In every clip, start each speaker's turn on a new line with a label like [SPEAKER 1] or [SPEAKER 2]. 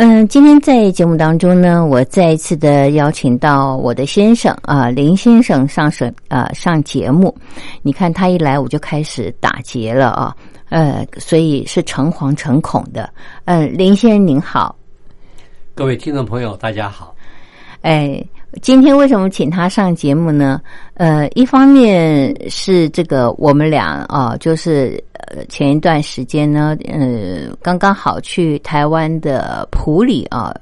[SPEAKER 1] 嗯，今天在节目当中呢，我再一次的邀请到我的先生啊，林先生上水啊上节目。你看他一来，我就开始打结了啊，呃，所以是诚惶诚恐的。嗯，林先生您好，
[SPEAKER 2] 各位听众朋友大家好。
[SPEAKER 1] 哎，今天为什么请他上节目呢？呃，一方面是这个我们俩啊，就是呃前一段时间呢，呃，刚刚好去台湾的普里啊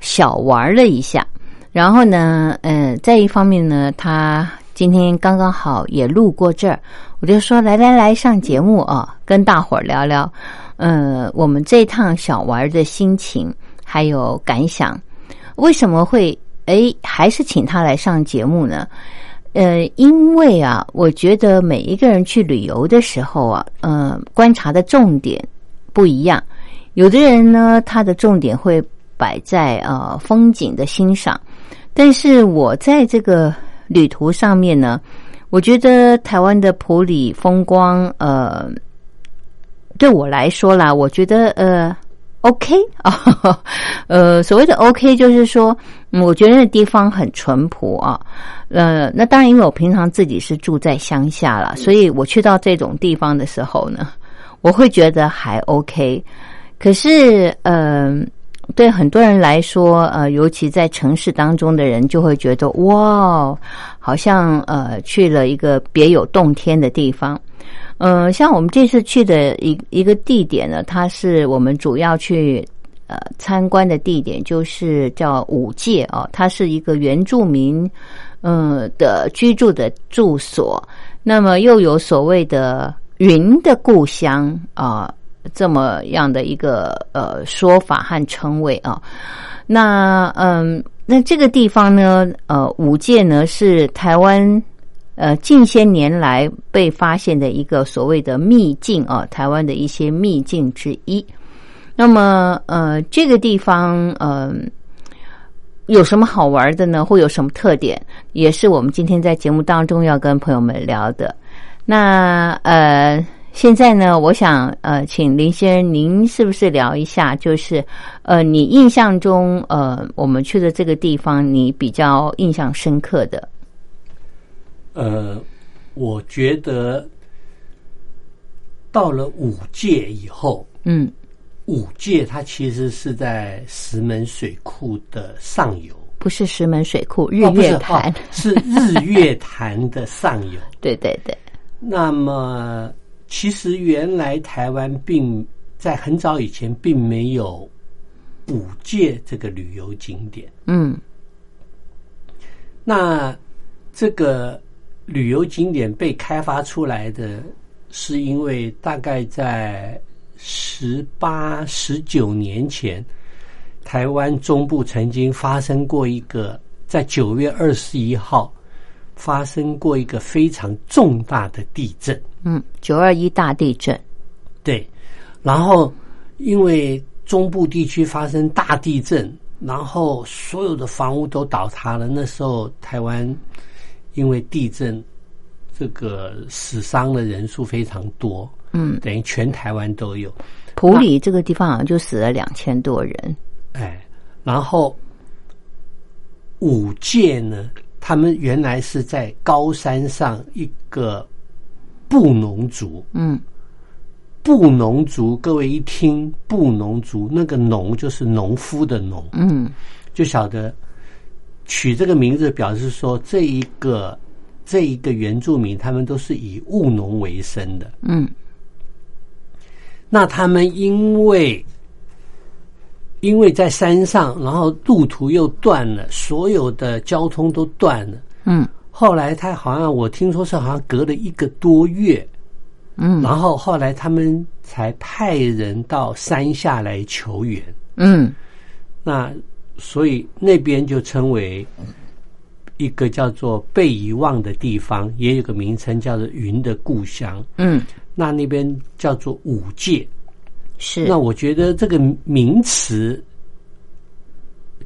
[SPEAKER 1] 小玩了一下，然后呢，嗯，再一方面呢，他今天刚刚好也路过这儿，我就说来来来上节目啊，跟大伙儿聊聊，呃，我们这趟小玩的心情还有感想，为什么会哎还是请他来上节目呢？呃，因为啊，我觉得每一个人去旅游的时候啊，呃，观察的重点不一样。有的人呢，他的重点会摆在呃风景的欣赏，但是我在这个旅途上面呢，我觉得台湾的普里风光，呃，对我来说啦，我觉得呃。OK 啊，呃，所谓的 OK 就是说，我觉得那地方很淳朴啊。呃，那当然，因为我平常自己是住在乡下了，所以我去到这种地方的时候呢，我会觉得还 OK。可是，呃，对很多人来说，呃，尤其在城市当中的人，就会觉得哇，好像呃去了一个别有洞天的地方。嗯，像我们这次去的一一个地点呢，它是我们主要去呃参观的地点，就是叫五界啊，它是一个原住民嗯的居住的住所。那么又有所谓的云的故乡啊这么样的一个呃说法和称谓啊。那嗯，那这个地方呢，呃，五界呢是台湾。呃，近些年来被发现的一个所谓的秘境啊，台湾的一些秘境之一。那么，呃，这个地方，嗯，有什么好玩的呢？会有什么特点？也是我们今天在节目当中要跟朋友们聊的。那，呃，现在呢，我想，呃，请林先生，您是不是聊一下？就是，呃，你印象中，呃，我们去的这个地方，你比较印象深刻的？
[SPEAKER 2] 呃，我觉得到了五届以后，
[SPEAKER 1] 嗯，
[SPEAKER 2] 五界它其实是在石门水库的上游，
[SPEAKER 1] 不是石门水库，日月潭
[SPEAKER 2] 是日月潭的 上游。
[SPEAKER 1] 对对对。
[SPEAKER 2] 那么，其实原来台湾并在很早以前并没有五界这个旅游景点。
[SPEAKER 1] 嗯。
[SPEAKER 2] 那这个。旅游景点被开发出来的是因为大概在十八、十九年前，台湾中部曾经发生过一个，在九月二十一号发生过一个非常重大的地震。
[SPEAKER 1] 嗯，九二一大地震。
[SPEAKER 2] 对，然后因为中部地区发生大地震，然后所有的房屋都倒塌了。那时候台湾。因为地震，这个死伤的人数非常多，
[SPEAKER 1] 嗯，
[SPEAKER 2] 等于全台湾都有。
[SPEAKER 1] 普里这个地方好像就死了两千多人。
[SPEAKER 2] 哎，然后五界呢，他们原来是在高山上一个布农族。
[SPEAKER 1] 嗯
[SPEAKER 2] 布农族，各位一听布农族，那个农就是农夫的农，
[SPEAKER 1] 嗯
[SPEAKER 2] 就晓得取这个名字，表示说这一个这一个原住民，他们都是以务农为生的。
[SPEAKER 1] 嗯
[SPEAKER 2] 那他们因为因为在山上，然后路途又断了，所有的交通都断了。
[SPEAKER 1] 嗯
[SPEAKER 2] 后来他好像我听说是好像隔了一个多月，
[SPEAKER 1] 嗯
[SPEAKER 2] 然后后来他们才派人到山下来求援。
[SPEAKER 1] 嗯
[SPEAKER 2] 那所以那边就称为一个叫做被遗忘的地方，也有个名称叫做云的故乡。
[SPEAKER 1] 嗯，
[SPEAKER 2] 那那边叫做五界。
[SPEAKER 1] 是
[SPEAKER 2] 那我觉得这个名词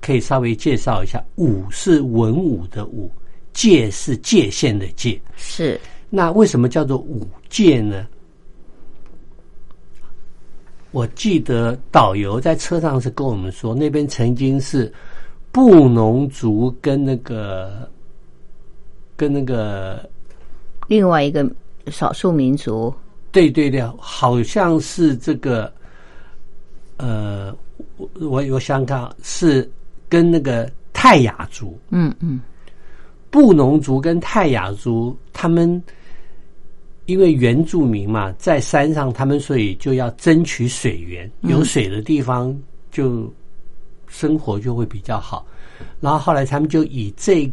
[SPEAKER 2] 可以稍微介绍一下，武是文武的武，界是界限的界。
[SPEAKER 1] 是
[SPEAKER 2] 那为什么叫做五界呢？我记得导游在车上是跟我们说，那边曾经是布农族跟那个跟那个
[SPEAKER 1] 另外一个少数民族。
[SPEAKER 2] 对对对，好像是这个，呃，我我我想想看，是跟那个泰雅族、
[SPEAKER 1] 嗯嗯。
[SPEAKER 2] 布农族跟泰雅族，他们因为原住民嘛，在山上，他们所以就要争取水源，有水的地方就生活就会比较好。然后后来他们就以这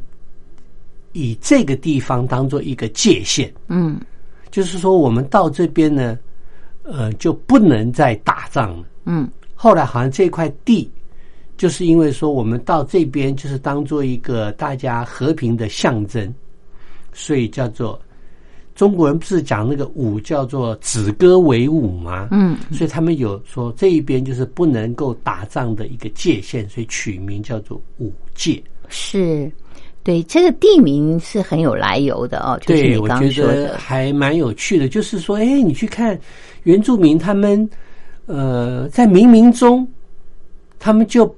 [SPEAKER 2] 以这个地方当做一个界限，
[SPEAKER 1] 嗯
[SPEAKER 2] 就是说，我们到这边呢，呃，就不能再打仗了。
[SPEAKER 1] 嗯
[SPEAKER 2] 后来好像这块地，就是因为说我们到这边就是当做一个大家和平的象征，所以叫做中国人不是讲那个舞叫做止戈为舞吗？
[SPEAKER 1] 嗯
[SPEAKER 2] 所以他们有说这一边就是不能够打仗的一个界限，所以取名叫做五界。
[SPEAKER 1] 是。对，这个地名是很有来由的哦，就是
[SPEAKER 2] 对，
[SPEAKER 1] 你
[SPEAKER 2] 我
[SPEAKER 1] 刚刚说
[SPEAKER 2] 觉得
[SPEAKER 1] 的，
[SPEAKER 2] 还蛮有趣的。就是说，哎，你去看原住民他们，呃，在冥冥中，他们就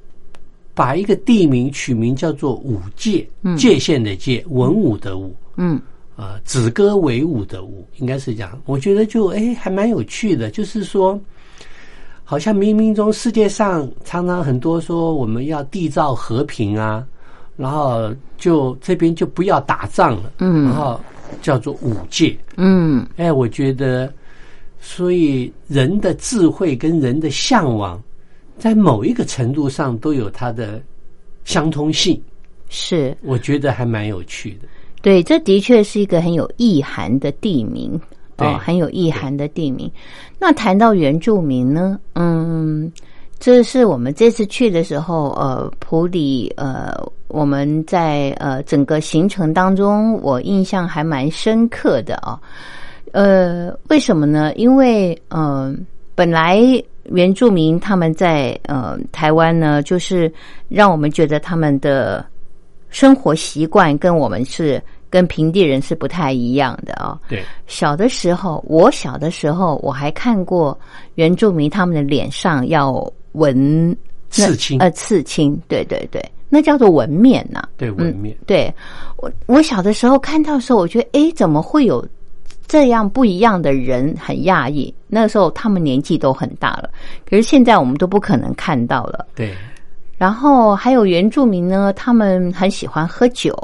[SPEAKER 2] 把一个地名取名叫做五界，界限的界，文武的武，
[SPEAKER 1] 嗯
[SPEAKER 2] 呃，子歌为武的武，应该是这样。我觉得就哎，还蛮有趣的。就是说，好像冥冥中世界上常常很多说我们要缔造和平啊，然后就这边就不要打仗了，
[SPEAKER 1] 嗯
[SPEAKER 2] 然后叫做五戒。
[SPEAKER 1] 嗯
[SPEAKER 2] 哎，我觉得，所以人的智慧跟人的向往，在某一个程度上都有它的相通性，
[SPEAKER 1] 是
[SPEAKER 2] 我觉得还蛮有趣的。
[SPEAKER 1] 对，这的确是一个很有意涵的地名
[SPEAKER 2] 对
[SPEAKER 1] 哦，很有意涵的地名。那谈到原住民呢，嗯，这是我们这次去的时候，呃，普里，呃，我们在呃整个行程当中，我印象还蛮深刻的啊、呃，为什么呢？因为嗯、呃本来原住民他们在呃台湾呢，就是让我们觉得他们的生活习惯跟我们是跟平地人是不太一样的啊、
[SPEAKER 2] 对，
[SPEAKER 1] 小的时候，我小的时候我还看过原住民他们的脸上要纹
[SPEAKER 2] 刺青
[SPEAKER 1] 呃，刺青，对对对，那叫做纹面呐、
[SPEAKER 2] 对纹面，
[SPEAKER 1] 对我，我小的时候看到的时候，我觉得，哎，怎么会有这样不一样的人？很讶异。那个时候他们年纪都很大了，可是现在我们都不可能看到了。
[SPEAKER 2] 对
[SPEAKER 1] 然后还有原住民呢，他们很喜欢喝酒。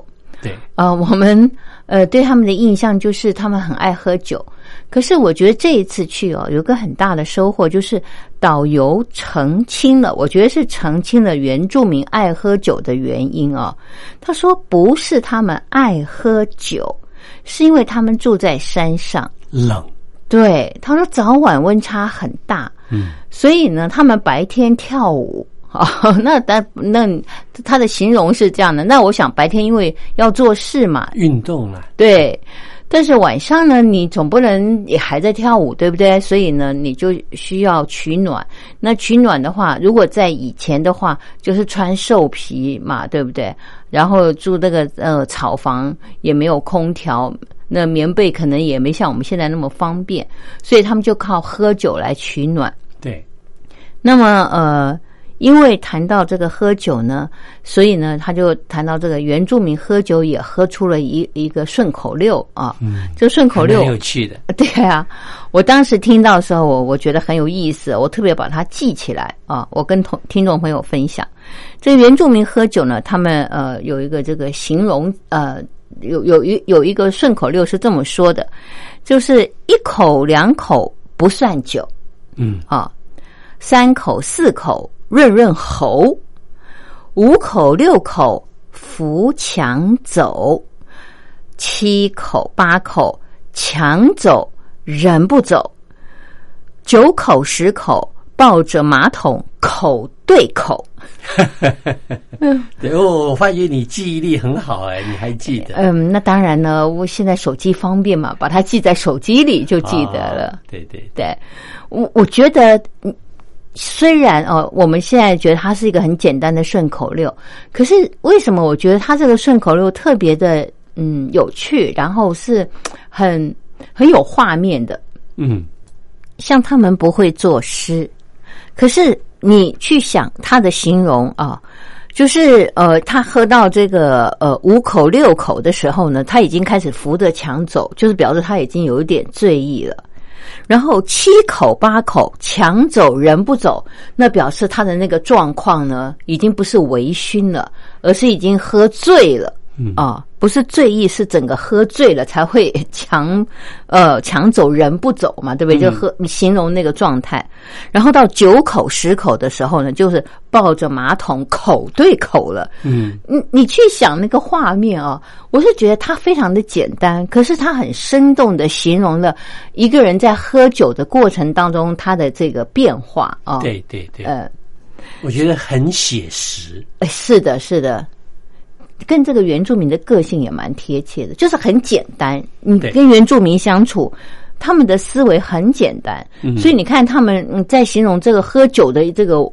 [SPEAKER 2] 对
[SPEAKER 1] 呃，我们呃对他们的印象就是他们很爱喝酒。可是我觉得这一次去哦，有个很大的收获，就是导游澄清了，我觉得是澄清了原住民爱喝酒的原因哦。他说不是他们爱喝酒，是因为他们住在山上。
[SPEAKER 2] 冷，
[SPEAKER 1] 对，他说早晚温差很大，
[SPEAKER 2] 嗯，
[SPEAKER 1] 所以呢，他们白天跳舞。哦，那但那他的形容是这样的。那我想白天因为要做事嘛，
[SPEAKER 2] 运动了，
[SPEAKER 1] 对，但是晚上呢，你总不能也还在跳舞，对不对？所以呢，你就需要取暖。那取暖的话，如果在以前的话，就是穿兽皮嘛，对不对？然后住那个呃草房，也没有空调，那棉被可能也没像我们现在那么方便，所以他们就靠喝酒来取暖。
[SPEAKER 2] 对
[SPEAKER 1] 那么呃，因为谈到这个喝酒呢，所以呢，他就谈到这个原住民喝酒也喝出了一一个顺口溜啊。嗯，这顺口溜
[SPEAKER 2] 很有趣的。
[SPEAKER 1] 对啊，我当时听到的时候，我我觉得很有意思，我特别把它记起来啊。我跟同听众朋友分享，这原住民喝酒呢，他们呃有一个这个形容呃有有一有一个顺口溜是这么说的，就是一口两口不算酒，
[SPEAKER 2] 嗯
[SPEAKER 1] 啊，三口四口。润润喉，五口六口扶墙走，七口八口墙走人不走，九口十口抱着马桶口对口。
[SPEAKER 2] 对哦，我发现你记忆力很好哎，你还记得？
[SPEAKER 1] 嗯，那当然呢，我现在手机方便嘛，把它记在手机里就记得了。
[SPEAKER 2] 对对
[SPEAKER 1] 对，我我觉得。虽然哦，我们现在觉得它是一个很简单的顺口溜，可是为什么我觉得它这个顺口溜特别的嗯有趣，然后是很很有画面的？
[SPEAKER 2] 嗯，
[SPEAKER 1] 像他们不会作诗，可是你去想他的形容啊，就是呃，他喝到这个呃五口六口的时候呢，他已经开始扶着墙走，就是表示他已经有一点醉意了。然后七口八口抢走人不走，那表示他的那个状况呢，已经不是微醺了，而是已经喝醉了。啊，不是醉意，是整个喝醉了才会 抢，呃，抢走人不走嘛，对不对？就喝形容那个状态。然后到九口十口的时候呢，就是抱着马桶口对口了。
[SPEAKER 2] 嗯，
[SPEAKER 1] 你你去想那个画面啊，我是觉得它非常的简单，可是它很生动的形容了一个人在喝酒的过程当中他的这个变化啊。
[SPEAKER 2] 对对对，
[SPEAKER 1] 呃，
[SPEAKER 2] 我觉得很写实。
[SPEAKER 1] 是的，是的。跟这个原住民的个性也蛮贴切的，就是很简单。你跟原住民相处，他们的思维很简单，所以你看他们在形容这个喝酒的这个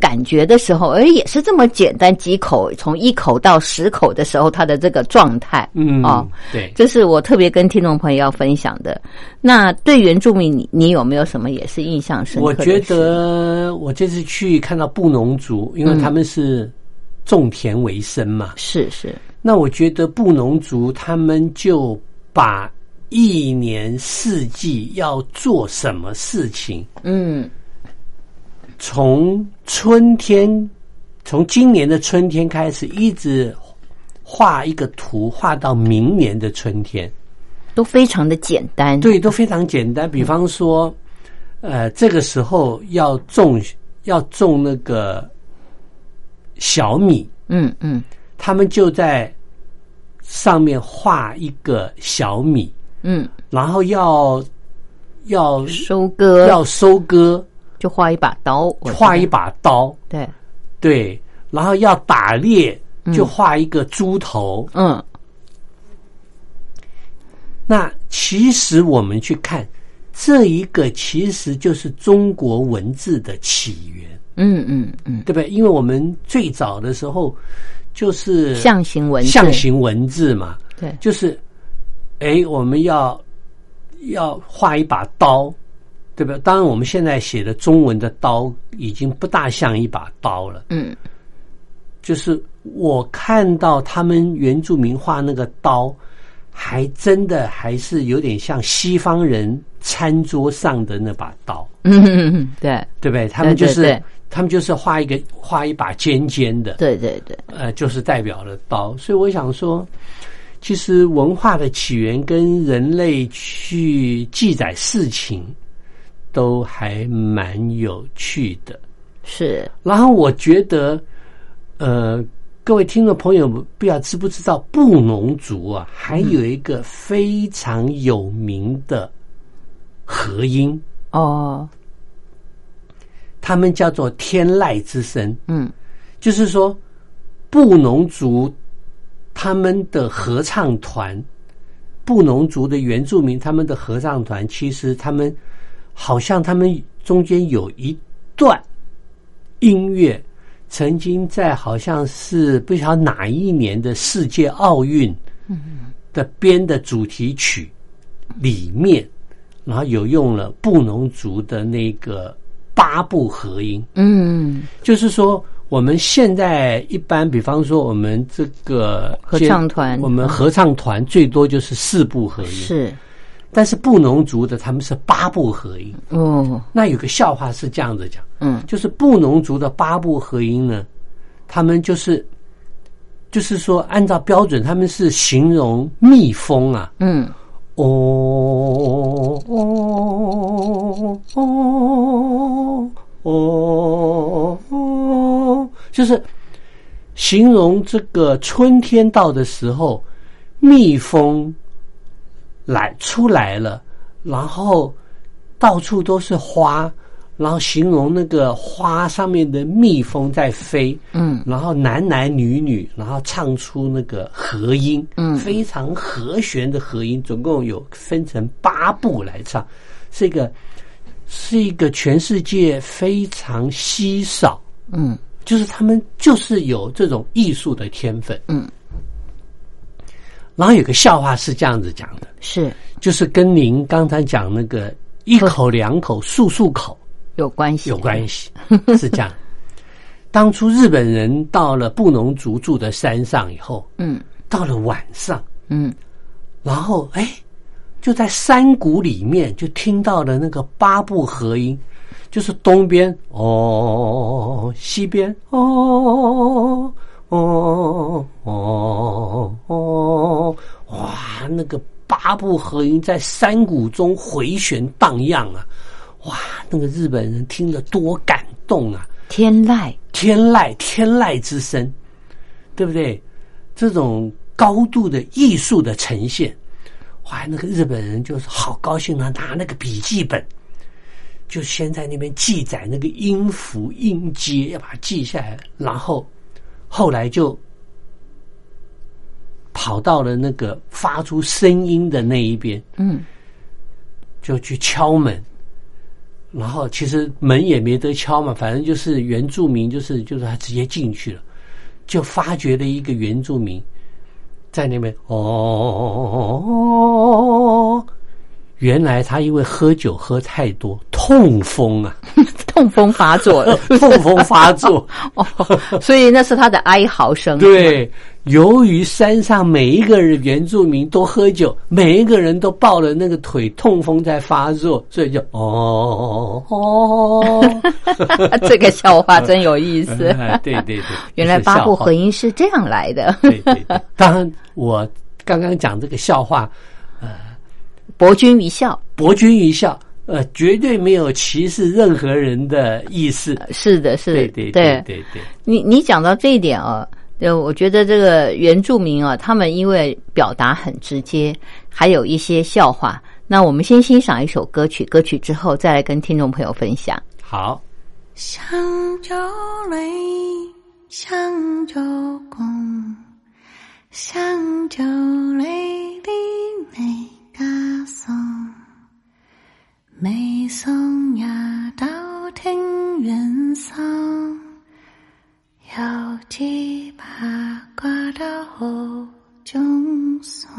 [SPEAKER 1] 感觉的时候，哎，也是这么简单，几口从一口到十口的时候，他的这个状态，
[SPEAKER 2] 嗯，
[SPEAKER 1] 哦，
[SPEAKER 2] 对，
[SPEAKER 1] 这是我特别跟听众朋友要分享的。那对原住民，你你有没有什么也是印象深刻？
[SPEAKER 2] 我觉得我这次去看到布农族，因为他们是。种田为生嘛，
[SPEAKER 1] 是是。
[SPEAKER 2] 那我觉得布农族他们就把一年四季要做什么事情，
[SPEAKER 1] 嗯，
[SPEAKER 2] 从春天，从今年的春天开始，一直画一个图，画到明年的春天，
[SPEAKER 1] 都非常的简单。
[SPEAKER 2] 对，都非常简单。比方说，呃，这个时候要种，要种那个。小米，
[SPEAKER 1] 嗯嗯，
[SPEAKER 2] 他们就在上面画一个小米，
[SPEAKER 1] 嗯，
[SPEAKER 2] 然后要要
[SPEAKER 1] 收割，
[SPEAKER 2] 要收割，
[SPEAKER 1] 就画一把刀，
[SPEAKER 2] 画一把刀，
[SPEAKER 1] 对。
[SPEAKER 2] 对，然后要打猎，就画一个猪头，
[SPEAKER 1] 嗯。
[SPEAKER 2] 那其实我们去看这一个，其实就是中国文字的起源。
[SPEAKER 1] 嗯嗯嗯，
[SPEAKER 2] 对不对？因为我们最早的时候就是
[SPEAKER 1] 象形文字，
[SPEAKER 2] 象形文字嘛，
[SPEAKER 1] 对，
[SPEAKER 2] 就是，哎，我们要要画一把刀，对不对？当然，我们现在写的中文的刀已经不大像一把刀了。
[SPEAKER 1] 嗯，
[SPEAKER 2] 就是我看到他们原住民画那个刀，还真的还是有点像西方人餐桌上的那把刀。
[SPEAKER 1] 嗯，对，
[SPEAKER 2] 对不对？他们就是。他们就是画一个画一把尖尖的，
[SPEAKER 1] 对对对，
[SPEAKER 2] 呃，就是代表了刀。所以我想说，其实文化的起源跟人类去记载事情都还蛮有趣的。
[SPEAKER 1] 是，
[SPEAKER 2] 然后我觉得，呃，各位听众朋友不知道知不知道，布农族啊，还有一个非常有名的和音
[SPEAKER 1] 哦。
[SPEAKER 2] 他们叫做天籁之声，
[SPEAKER 1] 嗯，
[SPEAKER 2] 就是说布农族他们的合唱团，布农族的原住民他们的合唱团，其实他们好像他们中间有一段音乐，曾经在好像是不晓得哪一年的世界奥运的编的主题曲里面，然后有用了布农族的那个。八部合音。
[SPEAKER 1] 嗯，
[SPEAKER 2] 就是说，我们现在一般，比方说我们这个
[SPEAKER 1] 合唱团。
[SPEAKER 2] 我们合唱团最多就是四部合音，
[SPEAKER 1] 是。
[SPEAKER 2] 但是布农族的他们是八部合音。
[SPEAKER 1] 哦，
[SPEAKER 2] 那有个笑话是这样子讲，
[SPEAKER 1] 嗯。
[SPEAKER 2] 就是布农族的八部合音呢，他们就是就是说按照标准，他们是形容蜜蜂啊，
[SPEAKER 1] 嗯
[SPEAKER 2] 哦哦哦哦哦，就是形容这个春天到的时候，蜜蜂来出来了，然后到处都是花，然后形容那个花上面的蜜蜂在飞，
[SPEAKER 1] 嗯
[SPEAKER 2] 然后男男女女，然后唱出那个和音，
[SPEAKER 1] 嗯
[SPEAKER 2] 非常和弦的和音，总共有分成八部来唱，是一个是一个全世界非常稀少，
[SPEAKER 1] 嗯
[SPEAKER 2] 就是他们就是有这种艺术的天分。
[SPEAKER 1] 嗯，
[SPEAKER 2] 然后有个笑话是这样子讲的，
[SPEAKER 1] 是
[SPEAKER 2] 就是跟您刚才讲那个一口两口漱漱口。
[SPEAKER 1] 有关系，
[SPEAKER 2] 有关系，是这样。当初日本人到了布农族住的山上以后，
[SPEAKER 1] 嗯
[SPEAKER 2] 到了晚上，
[SPEAKER 1] 嗯
[SPEAKER 2] 然后哎，就在山谷里面就听到了那个八部合音，就是东边哦，西边哦哦哦哦，哇，那个八部合音在山谷中回旋荡漾啊，哇，那个日本人听得多感动啊！
[SPEAKER 1] 天籁，
[SPEAKER 2] 天籁，天籁之声，对不对？这种高度的艺术的呈现，哇，那个日本人就是好高兴啊，拿那个笔记本，就先在那边记载那个音符音阶，要把它记下来，然后后来就跑到了那个发出声音的那一边，
[SPEAKER 1] 嗯
[SPEAKER 2] 就去敲门，然后其实门也没得敲嘛，反正就是原住民，就是就是他直接进去了，就发掘了一个原住民在那边哦，原来他因为喝酒喝太多，痛风啊，
[SPEAKER 1] 痛风发作了，
[SPEAKER 2] 痛风发作。
[SPEAKER 1] 哦，所以那是他的哀嚎声，
[SPEAKER 2] 对，由于山上每一个人原住民都喝酒，每一个人都抱了那个腿，痛风在发作，所以就哦。哦，
[SPEAKER 1] 这个笑话真有意思。
[SPEAKER 2] 哎对对对，
[SPEAKER 1] 原来八部合
[SPEAKER 2] 合
[SPEAKER 1] 音是这样来的，
[SPEAKER 2] 对对对，当然我刚刚讲这个笑话，
[SPEAKER 1] 博君一笑。
[SPEAKER 2] 博君一笑，呃，绝对没有歧视任何人的意思。
[SPEAKER 1] 是的，是的，
[SPEAKER 2] 对对对对对，
[SPEAKER 1] 你你讲到这一点啊，呃，我觉得这个原住民啊，他们因为表达很直接，还有一些笑话。那我们先欣赏一首歌曲，歌曲之后再来跟听众朋友分享。
[SPEAKER 2] 好，
[SPEAKER 3] 香蕉蕊，香蕉公，香蕉蕊的美嘎松，美松呀到庭院上，有几把挂到后中松。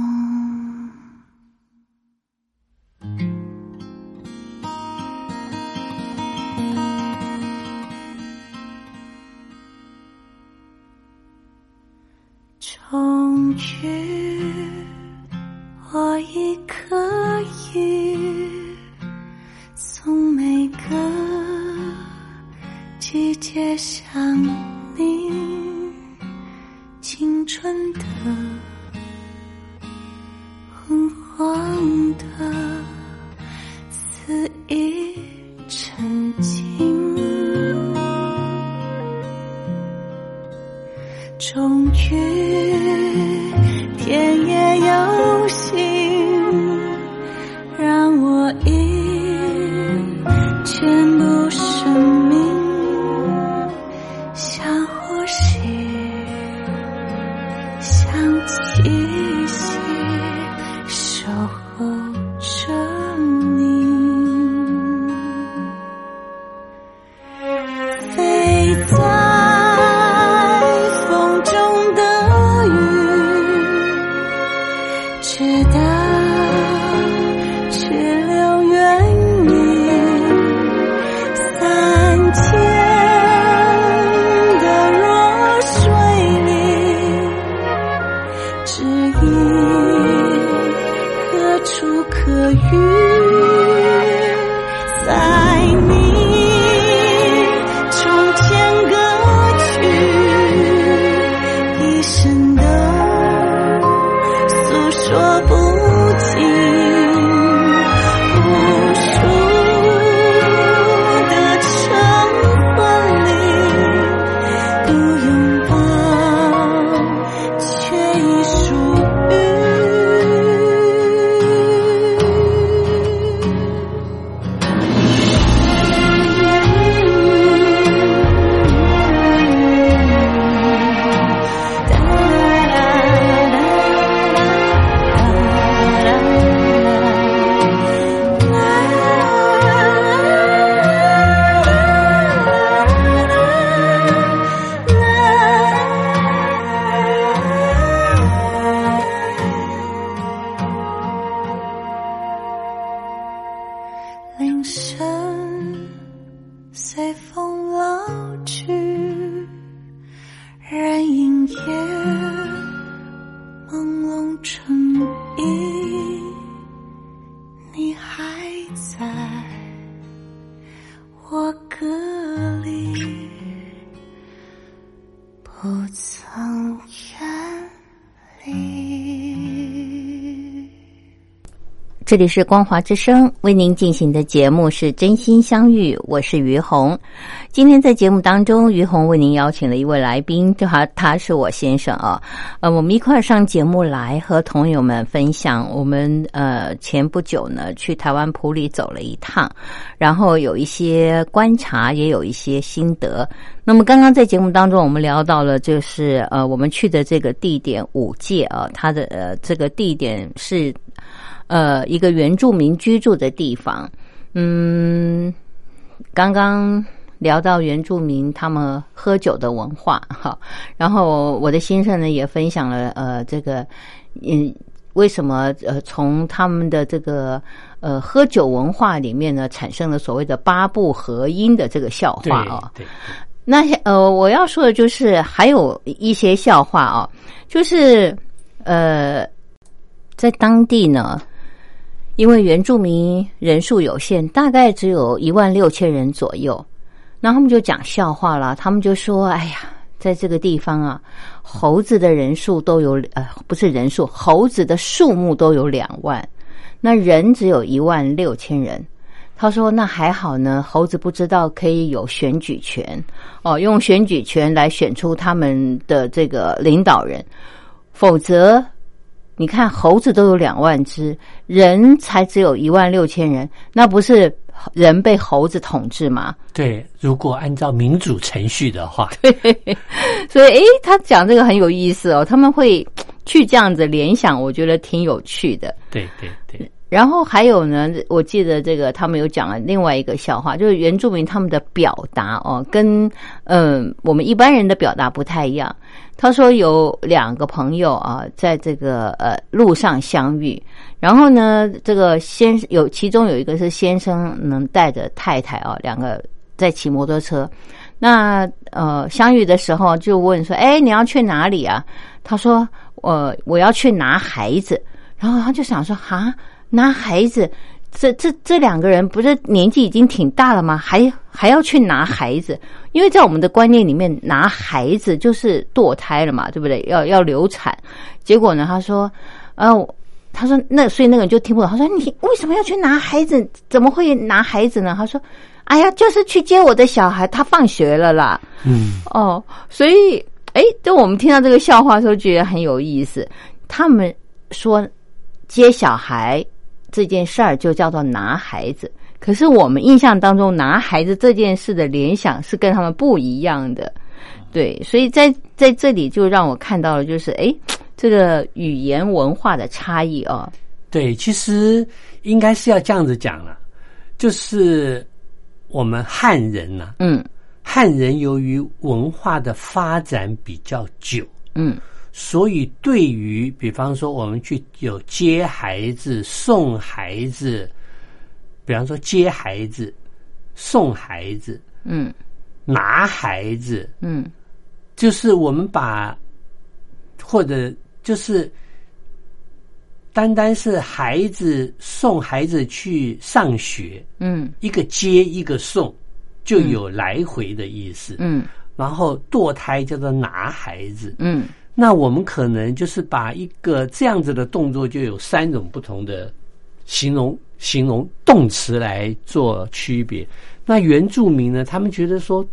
[SPEAKER 3] 终于，我已可以从每个季节想你，青春的、昏黄的、肆意沉浸。终于，天也有去想起铃声随风
[SPEAKER 1] 这里是光华之声为您进行的节目是真心相遇，我是于红。今天在节目当中，于红为您邀请了一位来宾，他他是我先生啊。呃，我们一块儿上节目来和朋友们分享。我们呃前不久呢去台湾普里走了一趟，然后有一些观察，也有一些心得。那么刚刚在节目当中，我们聊到了就是呃我们去的这个地点五界啊，它的呃这个地点是。呃，一个原住民居住的地方，嗯，刚刚聊到原住民他们喝酒的文化 哈，然后我的先生呢也分享了呃这个嗯为什么呃从他们的这个呃喝酒文化里面呢产生了所谓的八部合音的这个笑话啊，
[SPEAKER 2] 对，
[SPEAKER 1] 那呃我要说的就是还有一些笑话啊，就是呃在当地呢。因为原住民人数有限，大概只有一万六千人左右，那他们就讲笑话了。他们就说：“哎呀，在这个地方啊，猴子的人数都有呃，不是人数，猴子的数目都有两万，那人只有一万六千人。”他说：“那还好呢，猴子不知道可以有选举权哦，用选举权来选出他们的这个领导人，否则。”你看，猴子都有两万只，人才只有一万六千人，那不是人被猴子统治吗？
[SPEAKER 2] 对，如果按照民主程序的话，
[SPEAKER 1] 对，所以诶，他讲这个很有意思哦，他们会去这样子联想，我觉得挺有趣的。
[SPEAKER 2] 对对对。
[SPEAKER 1] 然后还有呢，我记得这个他们有讲了另外一个笑话，就是原住民他们的表达哦，跟嗯我们一般人的表达不太一样。他说有两个朋友啊，在这个呃路上相遇，然后呢，这个先有其中有一个是先生能带着太太啊，两个在骑摩托车。那呃相遇的时候就问说：“哎，你要去哪里啊？”他说：“我我要去拿孩子。”然后他就想说：“哈。”拿孩子，这这这两个人不是年纪已经挺大了吗？还还要去拿孩子？因为在我们的观念里面，拿孩子就是堕胎了嘛，对不对？要要流产。结果呢，他说，呃，他说那所以那个人就听不懂。他说你为什么要去拿孩子？怎么会拿孩子呢？他说，哎呀，就是去接我的小孩，他放学了啦。
[SPEAKER 2] 嗯，
[SPEAKER 1] 哦，所以哎，就我们听到这个笑话的时候，觉得很有意思。他们说接小孩。这件事儿就叫做拿孩子，可是我们印象当中拿孩子这件事的联想是跟他们不一样的，对，所以在在这里就让我看到了，就是哎，这个语言文化的差异哦。
[SPEAKER 2] 对，其实应该是要这样子讲了，就是我们汉人呐，
[SPEAKER 1] 嗯，
[SPEAKER 2] 汉人由于文化的发展比较久，
[SPEAKER 1] 嗯。
[SPEAKER 2] 所以，对于比方说，我们去有接孩子、送孩子，比方说接孩子、送孩子，
[SPEAKER 1] 嗯，
[SPEAKER 2] 拿孩子，
[SPEAKER 1] 嗯，
[SPEAKER 2] 就是我们把或者就是单单是孩子送孩子去上学，
[SPEAKER 1] 嗯，
[SPEAKER 2] 一个接一个送，就有来回的意思，
[SPEAKER 1] 嗯，
[SPEAKER 2] 然后堕胎叫做拿孩子，
[SPEAKER 1] 嗯。
[SPEAKER 2] 那我们可能就是把一个这样子的动作，就有三种不同的形容形容动词来做区别。那原住民呢，他们觉得说，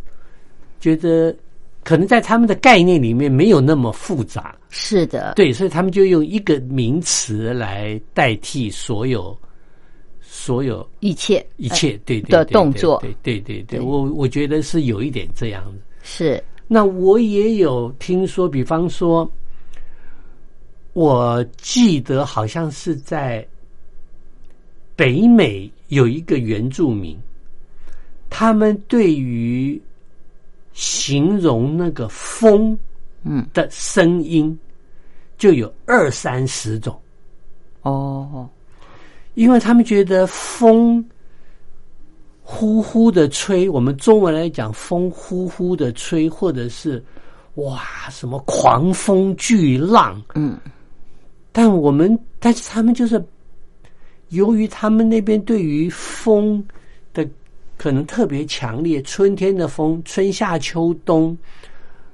[SPEAKER 2] 觉得可能在他们的概念里面没有那么复杂。
[SPEAKER 1] 是的，
[SPEAKER 2] 对，所以他们就用一个名词来代替所有所有
[SPEAKER 1] 一切
[SPEAKER 2] 一切对
[SPEAKER 1] 的动作。
[SPEAKER 2] 对对对对，我我觉得是有一点这样子。
[SPEAKER 1] 是。
[SPEAKER 2] 那我也有听说，比方说，我记得好像是在北美有一个原住民，他们对于形容那个风，
[SPEAKER 1] 嗯
[SPEAKER 2] 的声音，就有二三十种。
[SPEAKER 1] 哦，
[SPEAKER 2] 因为他们觉得风呼呼的吹，我们中文来讲，风呼呼的吹，或者是哇什么狂风巨浪，
[SPEAKER 1] 嗯。
[SPEAKER 2] 但我们但是他们就是由于他们那边对于风的可能特别强烈，春天的风，春夏秋冬，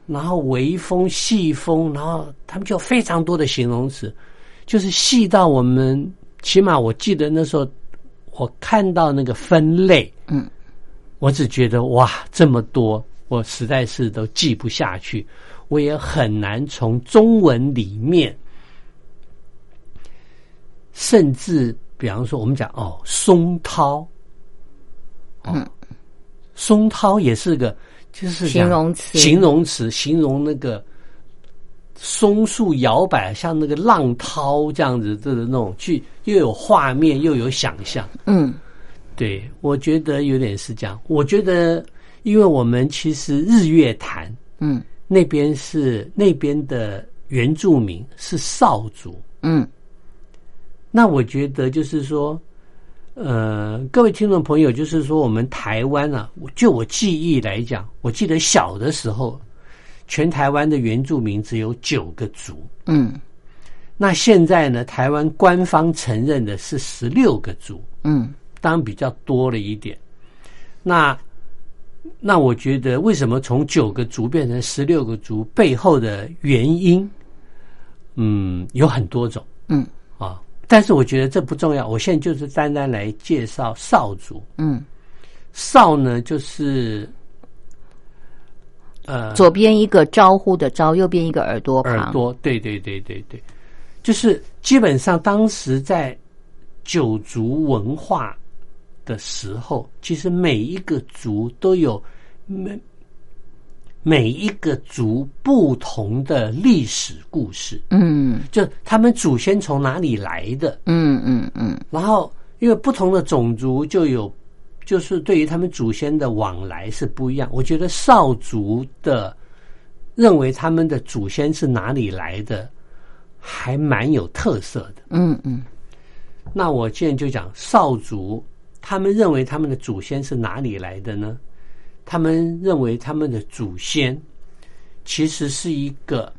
[SPEAKER 2] 然后微风、细风，然后他们就有非常多的形容词，就是细到我们起码我记得那时候我看到那个分类，
[SPEAKER 1] 嗯，
[SPEAKER 2] 我只觉得哇这么多，我实在是都记不下去，我也很难从中文里面。甚至比方说，我们讲哦，松涛，
[SPEAKER 1] 嗯，
[SPEAKER 2] 松涛也是个就是
[SPEAKER 1] 形容词。
[SPEAKER 2] 形容词形容那个松树摇摆，像那个浪涛这样子的那种，去又有画面又有想象。
[SPEAKER 1] 嗯
[SPEAKER 2] 对我觉得有点是这样。我觉得，因为我们其实日月潭
[SPEAKER 1] 嗯
[SPEAKER 2] 那边是那边的原住民是少族，
[SPEAKER 1] 嗯
[SPEAKER 2] 那我觉得就是说，呃，各位听众朋友，就是说我们台湾啊，我就我记忆来讲，我记得小的时候，全台湾的原住民只有九个族。
[SPEAKER 1] 嗯
[SPEAKER 2] 那现在呢，台湾官方承认的是十六个族，
[SPEAKER 1] 嗯
[SPEAKER 2] 当然比较多了一点。那那我觉得，为什么从九个族变成十六个族背后的原因，嗯，有很多种。
[SPEAKER 1] 嗯
[SPEAKER 2] 啊。但是我觉得这不重要，我现在就是单单来介绍少族。
[SPEAKER 1] 嗯，
[SPEAKER 2] 少呢，就是呃
[SPEAKER 1] 左边一个招呼的招，右边一个耳朵旁。
[SPEAKER 2] 耳朵，对对对对对，就是基本上当时在九族文化的时候，其实每一个族都有每每一个族不同的历史故事，
[SPEAKER 1] 嗯。
[SPEAKER 2] 就他们祖先从哪里来的，
[SPEAKER 1] 嗯嗯嗯。
[SPEAKER 2] 然后因为不同的种族就有，就是对于他们祖先的往来是不一样。我觉得少族的认为他们的祖先是哪里来的，还蛮有特色的。
[SPEAKER 1] 嗯嗯
[SPEAKER 2] 那我现在就讲少族，他们认为他们的祖先是哪里来的呢？他们认为他们的祖先其实是一个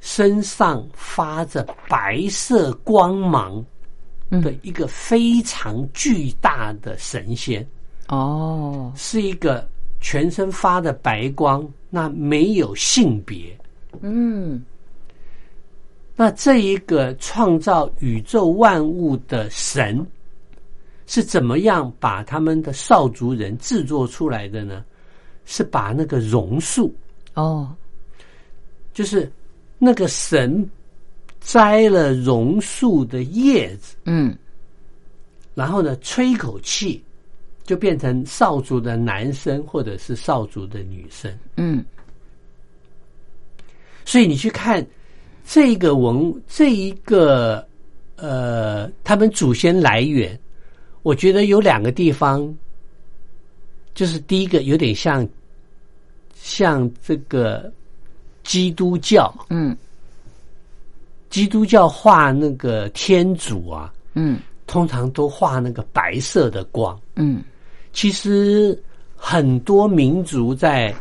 [SPEAKER 2] 身上发着白色光芒的一个非常巨大的神仙，
[SPEAKER 1] 哦。
[SPEAKER 2] 是一个全身发的白光，那没有性别。
[SPEAKER 1] 嗯。
[SPEAKER 2] 那这一个创造宇宙万物的神是怎么样把他们的少族人制作出来的呢？是把那个榕树，
[SPEAKER 1] 哦。
[SPEAKER 2] 就是那个神摘了榕树的叶子，
[SPEAKER 1] 嗯。
[SPEAKER 2] 然后呢吹一口气，就变成少族的男生或者是少族的女生。
[SPEAKER 1] 嗯。
[SPEAKER 2] 所以你去看这个文这一个呃，他们祖先来源，我觉得有两个地方，就是第一个有点像像这个基督教，
[SPEAKER 1] 嗯
[SPEAKER 2] 基督教画那个天主啊，
[SPEAKER 1] 嗯
[SPEAKER 2] 通常都画那个白色的光。
[SPEAKER 1] 嗯
[SPEAKER 2] 其实很多民族在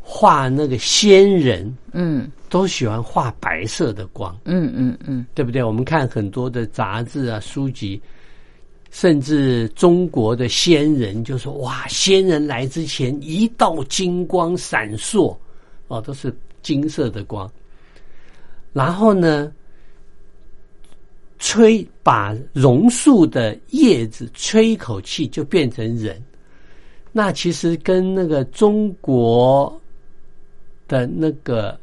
[SPEAKER 2] 画那个仙人，
[SPEAKER 1] 嗯
[SPEAKER 2] 都喜欢画白色的光，
[SPEAKER 1] 嗯嗯嗯
[SPEAKER 2] 对不对？我们看很多的杂志啊、书籍，甚至中国的仙人就说：“哇，仙人来之前一道金光闪烁，哦，都是金色的光。”然后呢，吹把榕树的叶子吹一口气就变成人。那其实跟那个中国的那个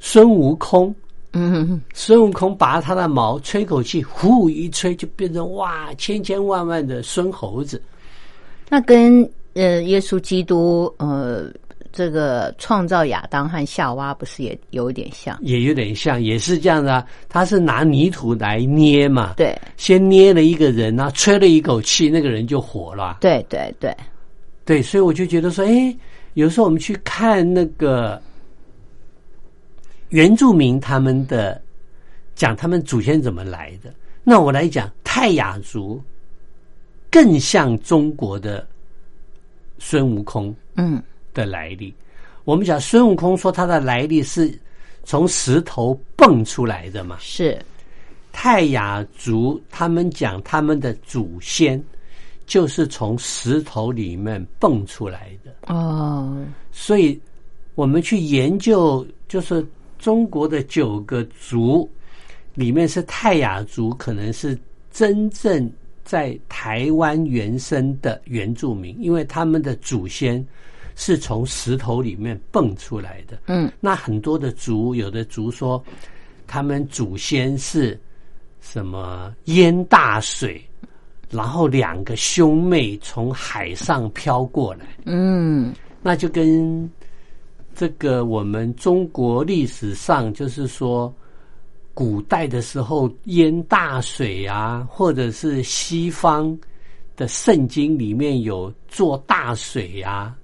[SPEAKER 2] 孙悟空，
[SPEAKER 1] 嗯
[SPEAKER 2] 孙悟空拔他的毛，吹口气，呼一吹就变成哇千千万万的孙猴子。
[SPEAKER 1] 那跟呃耶稣基督呃这个创造亚当和夏娃不是也有一点像？
[SPEAKER 2] 也有点像，也是这样的、啊。他是拿泥土来捏嘛，
[SPEAKER 1] 对
[SPEAKER 2] 先捏了一个人啊，吹了一口气，那个人就活了。
[SPEAKER 1] 对对对，
[SPEAKER 2] 对，所以我就觉得说，哎，有时候我们去看那个原住民他们的讲他们祖先怎么来的，那我来讲泰雅族更像中国的孙悟空
[SPEAKER 1] 嗯
[SPEAKER 2] 的来历。我们讲孙悟空说他的来历是从石头蹦出来的嘛，
[SPEAKER 1] 是。
[SPEAKER 2] 泰雅族他们讲他们的祖先就是从石头里面蹦出来的，
[SPEAKER 1] 哦，
[SPEAKER 2] 所以我们去研究，就是中国的九个族里面是泰雅族，可能是真正在台湾原生的原住民，因为他们的祖先是从石头里面蹦出来的。
[SPEAKER 1] 嗯
[SPEAKER 2] 那很多的族，有的族说他们祖先是什么淹大水，然后两个兄妹从海上飘过来，
[SPEAKER 1] 嗯
[SPEAKER 2] 那就跟这个我们中国历史上就是说。古代的时候淹大水啊，或者是西方的圣经里面有做大水啊，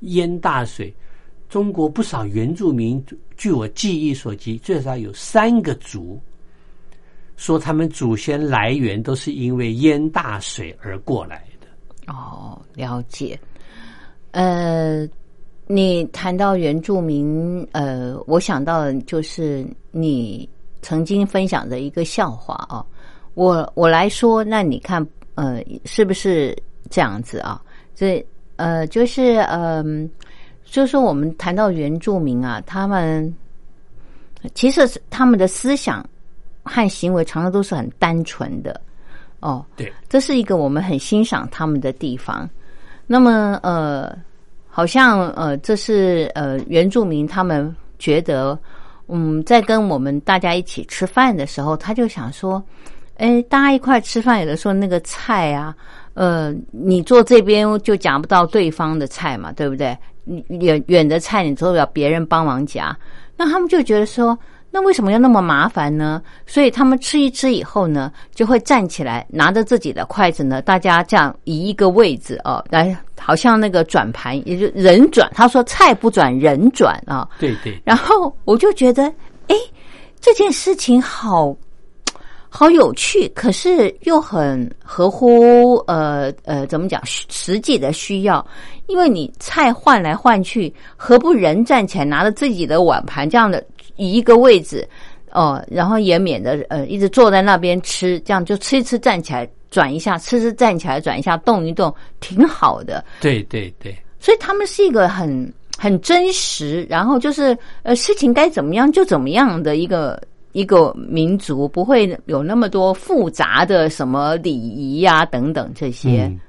[SPEAKER 2] 淹大水。中国不少原住民，据我记忆所及，最少有三个族说他们祖先来源都是因为淹大水而过来的。
[SPEAKER 1] 哦，了解。呃，你谈到原住民，呃，我想到就是你曾经分享的一个笑话啊。我我来说，那你看，呃，是不是这样子啊？这呃，就是嗯、就是说我们谈到原住民啊，他们其实是他们的思想和行为常常都是很单纯的哦。
[SPEAKER 2] 对，
[SPEAKER 1] 这是一个我们很欣赏他们的地方。那么呃，好像呃，这是呃原住民他们觉得，嗯，在跟我们大家一起吃饭的时候，他就想说，哎，大家一块吃饭，有的时候那个菜啊，呃，你坐这边就夹不到对方的菜嘛，对不对？你远远的菜你都要别人帮忙夹，那他们就觉得说，那为什么要那么麻烦呢？所以他们吃一吃以后呢，就会站起来，拿着自己的筷子呢，大家这样移一个位置哦，来，好像那个转盘，也就人转。他说菜不转人转啊、
[SPEAKER 2] 对对，
[SPEAKER 1] 然后我就觉得，哎，这件事情好好有趣，可是又很合乎呃呃怎么讲实实际的需要，因为你菜换来换去，何不人站起来拿着自己的碗盘这样的移一个位置哦、然后也免得呃一直坐在那边吃，这样就吃一吃站起来转一下，吃吃站起来转一下，动一动，挺好的。
[SPEAKER 2] 对对对，
[SPEAKER 1] 所以他们是一个很很真实，然后就是呃事情该怎么样就怎么样的一个一个民族，不会有那么多复杂的什么礼仪呀、等等这些。
[SPEAKER 2] 嗯，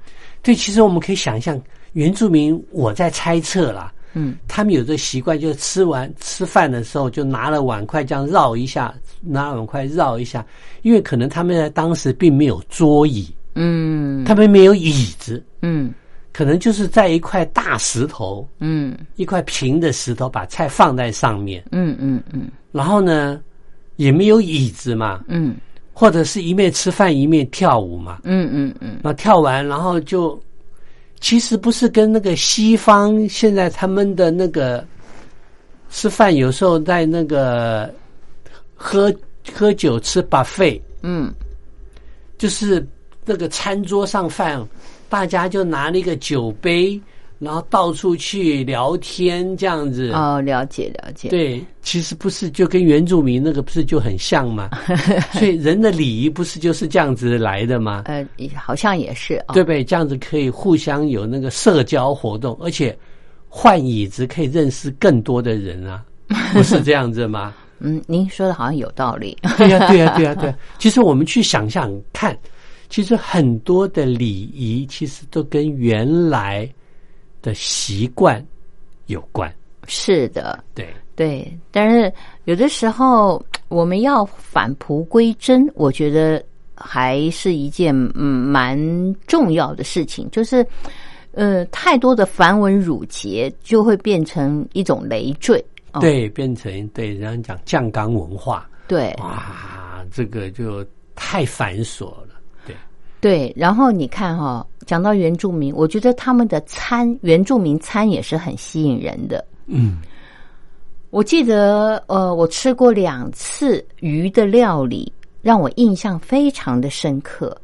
[SPEAKER 2] 对，其实我们可以想象，原住民，我在猜测啦，
[SPEAKER 1] 嗯。
[SPEAKER 2] 他们有这习惯，就是吃完吃饭的时候就拿了碗筷这样绕一下，拿碗筷绕一下，因为可能他们在当时并没有桌椅，
[SPEAKER 1] 嗯。
[SPEAKER 2] 他们没有椅子，
[SPEAKER 1] 嗯。
[SPEAKER 2] 可能就是在一块大石头，
[SPEAKER 1] 嗯。
[SPEAKER 2] 一块平的石头，把菜放在上面，
[SPEAKER 1] 嗯嗯嗯。
[SPEAKER 2] 然后呢，也没有椅子嘛，
[SPEAKER 1] 嗯。
[SPEAKER 2] 或者是一面吃饭一面跳舞嘛，
[SPEAKER 1] 嗯嗯嗯。
[SPEAKER 2] 那跳完，然后就其实不是跟那个西方现在他们的那个吃饭，有时候在那个喝喝酒吃 buffet，
[SPEAKER 1] 嗯。
[SPEAKER 2] 就是那个餐桌上饭，大家就拿了一个酒杯，然后到处去聊天这样子。
[SPEAKER 1] 哦，了解了解。
[SPEAKER 2] 对，其实不是就跟原住民那个不是就很像吗？所以人的礼仪不是就是这样子来的吗？
[SPEAKER 1] 呃，好像也是啊。
[SPEAKER 2] 对不对？这样子可以互相有那个社交活动，而且换椅子可以认识更多的人啊，不是这样子吗？
[SPEAKER 1] 嗯，您说的好像有道理。
[SPEAKER 2] 对呀、对呀、对呀、对呀、其实我们去想想看，其实很多的礼仪其实都跟原来的习惯有关。
[SPEAKER 1] 是的，
[SPEAKER 2] 对，
[SPEAKER 1] 对，但是有的时候我们要返璞归真，我觉得还是一件嗯蛮重要的事情。就是呃，太多的繁文缛节就会变成一种累赘。哦、
[SPEAKER 2] 对，变成对人家讲酱缸文化，
[SPEAKER 1] 对
[SPEAKER 2] 哇，这个就太繁琐了。对，
[SPEAKER 1] 然后你看哈、讲到原住民，我觉得他们的餐原住民餐也是很吸引人的。
[SPEAKER 2] 嗯，
[SPEAKER 1] 我记得，呃，我吃过两次鱼的料理，让我印象非常的深刻。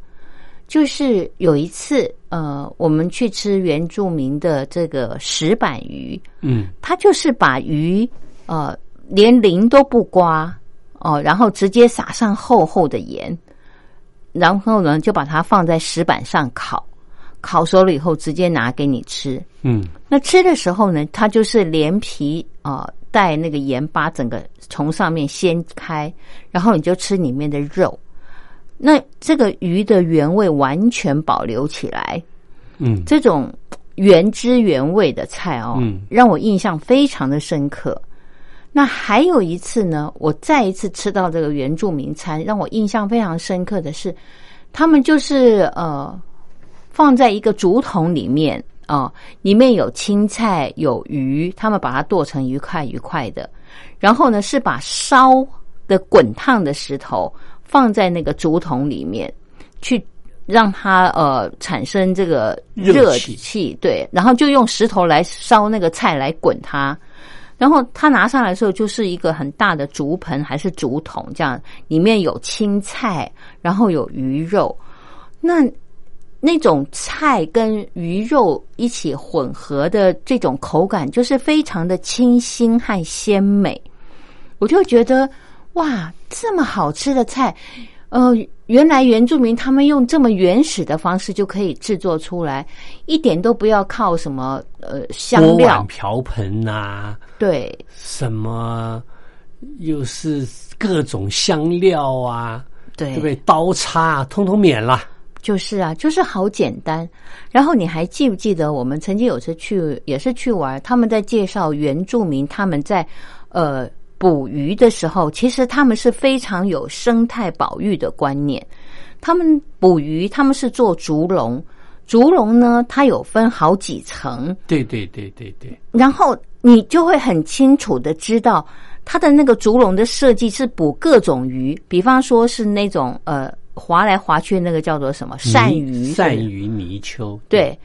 [SPEAKER 1] 就是有一次，呃，我们去吃原住民的这个石板鱼，
[SPEAKER 2] 嗯
[SPEAKER 1] 他就是把鱼呃连鳞都不刮哦，然后直接撒上厚厚的盐，然后呢就把它放在石板上烤，烤熟了以后直接拿给你吃。
[SPEAKER 2] 嗯
[SPEAKER 1] 那吃的时候呢，它就是连皮啊、呃带那个盐巴，整个从上面掀开，然后你就吃里面的肉。那这个鱼的原味完全保留起来，
[SPEAKER 2] 嗯
[SPEAKER 1] 这种原汁原味的菜哦，
[SPEAKER 2] 嗯
[SPEAKER 1] 让我印象非常的深刻。那还有一次呢，我再一次吃到这个原住民餐，让我印象非常深刻的是，他们就是呃放在一个竹筒里面啊、里面有青菜有鱼，他们把它剁成一块一块的，然后呢是把烧的滚烫的石头放在那个竹筒里面去。让它呃产生这个热
[SPEAKER 2] 气，
[SPEAKER 1] 对，然后就用石头来烧那个菜来滚它，然后他拿上来的时候，就是一个很大的竹盆还是竹筒，这样里面有青菜，然后有鱼肉，那那种菜跟鱼肉一起混合的这种口感，就是非常的清新和鲜美。我就觉得哇，这么好吃的菜，呃，原来原住民他们用这么原始的方式就可以制作出来，一点都不要靠什么呃香
[SPEAKER 2] 锅
[SPEAKER 1] 料
[SPEAKER 2] 碗，瓢盆呐、
[SPEAKER 1] 对
[SPEAKER 2] 什么又是各种香料啊，
[SPEAKER 1] 对
[SPEAKER 2] 对不对？刀叉啊通通免了。
[SPEAKER 1] 就是啊，就是好简单。然后你还记不记得我们曾经有次去，也是去玩，他们在介绍原住民他们在呃捕鱼的时候，其实他们是非常有生态保育的观念。他们捕鱼，他们是做竹笼，竹笼呢它有分好几层，
[SPEAKER 2] 对对对对对，
[SPEAKER 1] 然后你就会很清楚的知道它的那个竹笼的设计是捕各种鱼，比方说是那种呃划来划去那个叫做什么鳝鱼，
[SPEAKER 2] 鳝鱼泥鳅，
[SPEAKER 1] 对，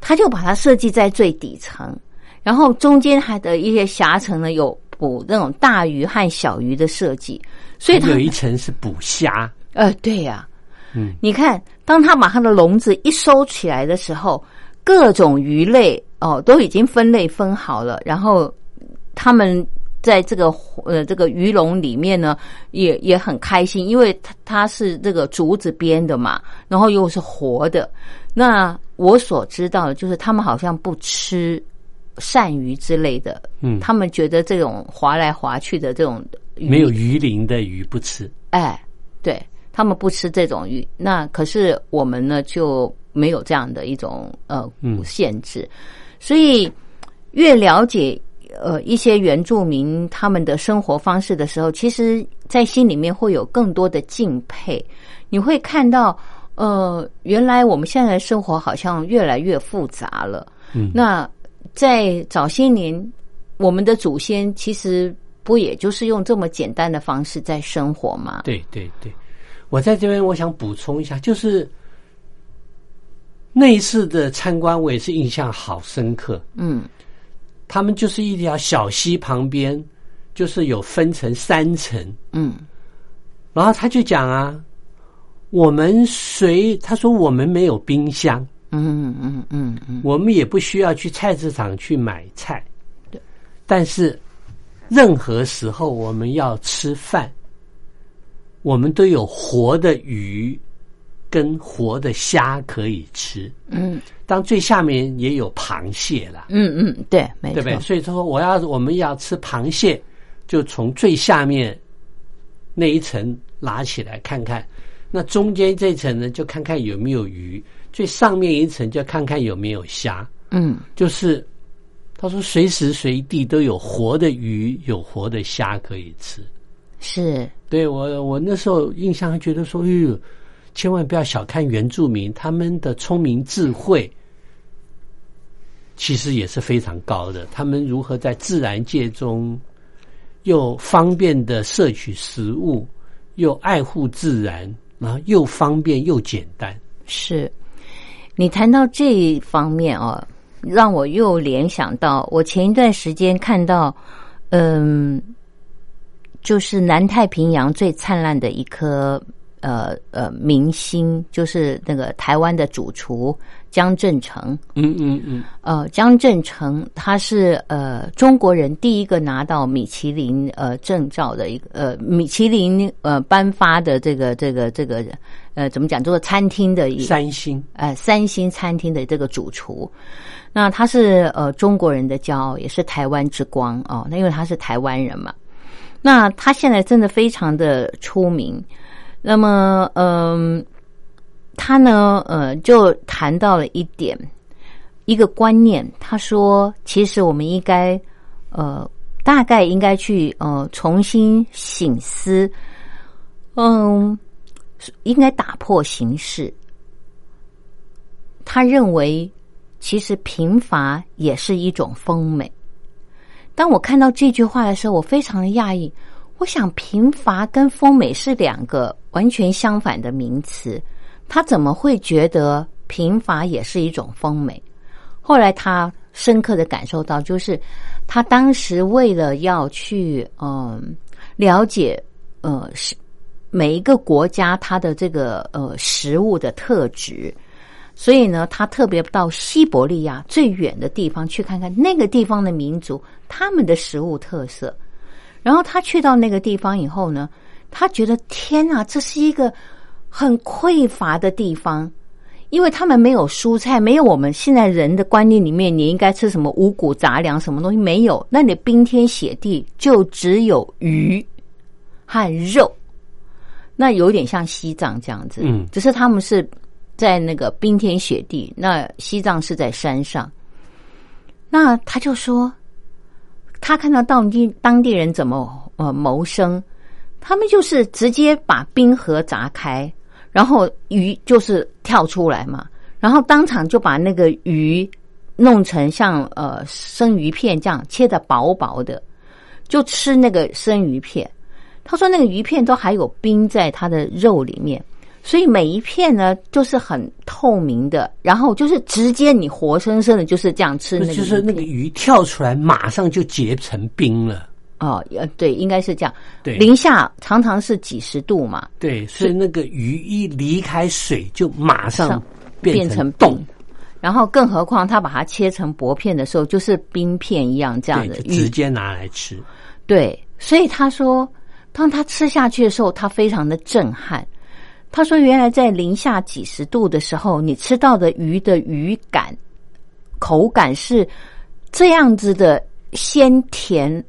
[SPEAKER 1] 他就把它设计在最底层，然后中间还的一些狭层呢有捕那种大鱼和小鱼的设计，所以它
[SPEAKER 2] 有一层是捕虾，
[SPEAKER 1] 呃对呀、
[SPEAKER 2] 嗯，
[SPEAKER 1] 你看，当他把他的笼子一收起来的时候，各种鱼类哦都已经分类分好了，然后他们在这个呃这个鱼笼里面呢，也也很开心，因为它它是这个竹子编的嘛，然后又是活的。那我所知道的就是，他们好像不吃鳝鱼之类的，
[SPEAKER 2] 嗯。
[SPEAKER 1] 他们觉得这种划来划去的这种鱼。
[SPEAKER 2] 没有鱼鳞的鱼不吃。
[SPEAKER 1] 哎，对他们不吃这种鱼，那可是我们呢就没有这样的一种呃
[SPEAKER 2] 嗯。
[SPEAKER 1] 限制，所以越了解呃一些原住民他们的生活方式的时候，其实在心里面会有更多的敬佩，你会看到呃原来我们现在的生活好像越来越复杂了，
[SPEAKER 2] 嗯。
[SPEAKER 1] 那在早些年，我们的祖先其实不也就是用这么简单的方式在生活吗？
[SPEAKER 2] 对对对，我在这边我想补充一下，就是那一次的参观，我也是印象好深刻。
[SPEAKER 1] 嗯。
[SPEAKER 2] 他们就是一条小溪旁边，就是有分成三层，
[SPEAKER 1] 嗯。
[SPEAKER 2] 然后他就讲啊，我们谁他说我们没有冰箱，
[SPEAKER 1] 嗯嗯嗯嗯，
[SPEAKER 2] 我们也不需要去菜市场去买菜，
[SPEAKER 1] 对，
[SPEAKER 2] 但是任何时候我们要吃饭，我们都有活的鱼跟活的虾可以吃。
[SPEAKER 1] 嗯。
[SPEAKER 2] 当最下面也有螃蟹了，
[SPEAKER 1] 嗯嗯，对，没错，
[SPEAKER 2] 对不对？所以说我要我们要吃螃蟹，就从最下面那一层拿起来看看，那中间这层呢就看看有没有鱼，最上面一层就看看有没有虾。
[SPEAKER 1] 嗯
[SPEAKER 2] 就是他说随时随地都有活的鱼，有活的虾可以吃。
[SPEAKER 1] 是，
[SPEAKER 2] 对我，我那时候印象还觉得说，哎呦，千万不要小看原住民，他们的聪明智慧其实也是非常高的。他们如何在自然界中又方便的摄取食物，又爱护自然，然后又方便又简单。
[SPEAKER 1] 是。你谈到这一方面哦，让我又联想到我前一段时间看到，嗯，就是南太平洋最灿烂的一颗呃呃明星，就是那个台湾的主厨江正成。
[SPEAKER 2] 嗯嗯嗯，
[SPEAKER 1] 呃，江正成他是呃中国人第一个拿到米其林呃证照的一个呃米其林呃颁发的这个这个这个呃怎么讲，做餐厅的一
[SPEAKER 2] 三星，
[SPEAKER 1] 呃三星餐厅的这个主厨。那他是呃中国人的骄傲，也是台湾之光哦。那因为他是台湾人嘛。那他现在真的非常的出名，那么，嗯，他呢，呃，就谈到了一点，一个观念。他说，其实我们应该，呃，大概应该去，呃，重新醒思，嗯，应该打破形式。他认为，其实贫乏也是一种丰美。当我看到这句话的时候，我非常的讶异。我想，贫乏跟丰美是两个完全相反的名词。他怎么会觉得贫乏也是一种丰美？后来他深刻的感受到，就是他当时为了要去嗯了解呃是每一个国家它的这个呃食物的特质。所以呢，他特别到西伯利亚最远的地方去看看那个地方的民族他们的食物特色。然后他去到那个地方以后呢，他觉得天啊，这是一个很匮乏的地方，因为他们没有蔬菜，没有我们现在人的观念里面你应该吃什么五谷杂粮什么东西没有，那你冰天雪地就只有鱼和肉，那有点像西藏这样子，
[SPEAKER 2] 嗯，
[SPEAKER 1] 只是他们是。在那个冰天雪地，那西藏是在山上。那他就说，他看到当地当地人怎么呃谋生，他们就是直接把冰河砸开，然后鱼就是跳出来嘛，然后当场就把那个鱼弄成像呃生鱼片这样切的薄薄的，就吃那个生鱼片。他说那个鱼片都还有冰在它的肉里面。所以每一片呢，就是很透明的，然后就是直接你活生生的就是这样吃，那个
[SPEAKER 2] 就是那个鱼跳出来，马上就结成冰了。
[SPEAKER 1] 哦，呃，对，应该是这样。
[SPEAKER 2] 对，
[SPEAKER 1] 零下常常是几十度嘛。
[SPEAKER 2] 对，所以那个鱼一离开水，就马上变
[SPEAKER 1] 成
[SPEAKER 2] 冻。
[SPEAKER 1] 然后，更何况它把它切成薄片的时候，就是冰片一样这样的，
[SPEAKER 2] 直接拿来吃。
[SPEAKER 1] 对，所以他说，当他吃下去的时候，他非常的震撼。他说：“原来在零下几十度的时候，你吃到的鱼的鱼感、口感是这样子的鲜甜，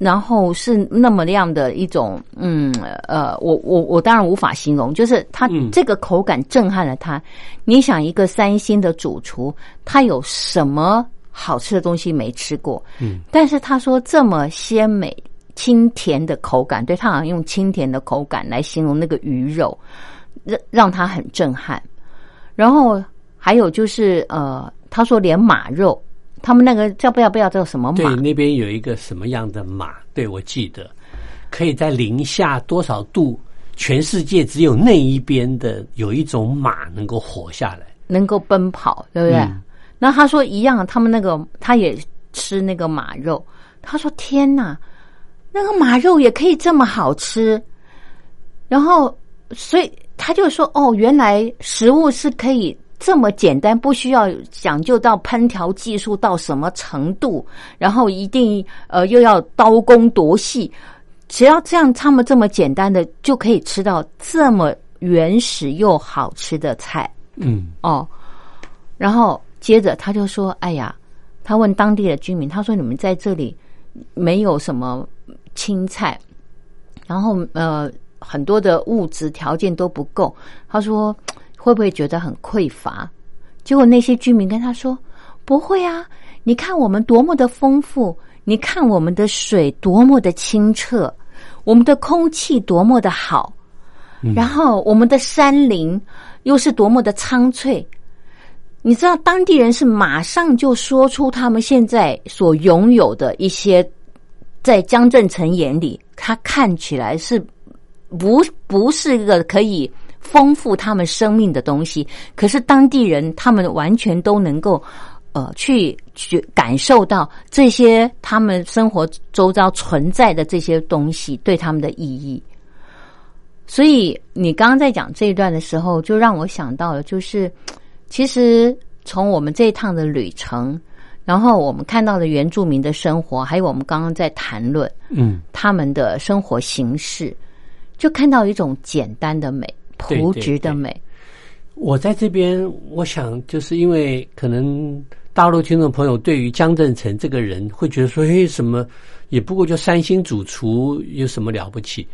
[SPEAKER 1] 然后是那么样的一种……嗯，呃，我我我当然无法形容，就是它这个口感震撼了他。你想，一个三星的主厨，他有什么好吃的东西没吃过？
[SPEAKER 2] 嗯，
[SPEAKER 1] 但是他说这么鲜美。”清甜的口感，对他好像用清甜的口感来形容那个鱼肉，让让他很震撼。然后还有就是，呃，他说连马肉，他们那个叫不要不要叫什么马？
[SPEAKER 2] 对，那边有一个什么样的马？对我记得，可以在零下多少度，全世界只有那一边的有一种马能够活下来，
[SPEAKER 1] 能够奔跑，对不对？那他说一样，他们那个他也吃那个马肉，他说天哪！那个马肉也可以这么好吃，然后，所以他就说：“哦，原来食物是可以这么简单，不需要讲究到烹调技术到什么程度，然后一定呃又要刀工多细，只要这样他们这么简单的就可以吃到这么原始又好吃的菜。”
[SPEAKER 2] 嗯，
[SPEAKER 1] 哦，然后接着他就说：“哎呀，他问当地的居民，他说你们在这里没有什么。”青菜，然后呃，很多的物质条件都不够。他说会不会觉得很匮乏？结果那些居民跟他说不会啊！你看我们多么的丰富，你看我们的水多么的清澈，我们的空气多么的好，然后我们的山林又是多么的苍翠。你知道当地人是马上就说出他们现在所拥有的一些。在江正成眼里，他看起来是不不是一个可以丰富他们生命的东西。可是当地人他们完全都能够呃去去感受到这些他们生活周遭存在的这些东西对他们的意义。所以你刚刚在讲这一段的时候，就让我想到了，就是其实从我们这一趟的旅程，然后我们看到的原住民的生活，还有我们刚刚在谈论
[SPEAKER 2] 嗯，
[SPEAKER 1] 他们的生活形式，就看到一种简单的美、朴质的
[SPEAKER 2] 对
[SPEAKER 1] 美。
[SPEAKER 2] 我在这边，我想就是因为可能大陆听众朋友对于江正成这个人会觉得说，嘿，什么也不过就三星主厨，有什么了不起？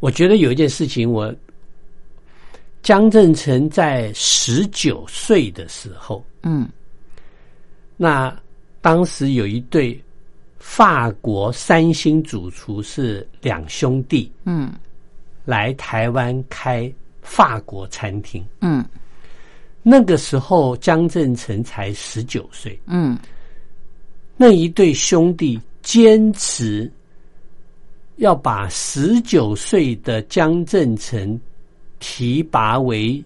[SPEAKER 2] 我觉得有一件事情，我江正成在十九岁的时候，
[SPEAKER 1] 嗯
[SPEAKER 2] 那当时有一对法国三星主厨是两兄弟
[SPEAKER 1] 嗯
[SPEAKER 2] 来台湾开法国餐厅。
[SPEAKER 1] 嗯。
[SPEAKER 2] 那个时候江正成才十九岁，
[SPEAKER 1] 嗯。
[SPEAKER 2] 那一对兄弟坚持要把十九岁的江正成提拔为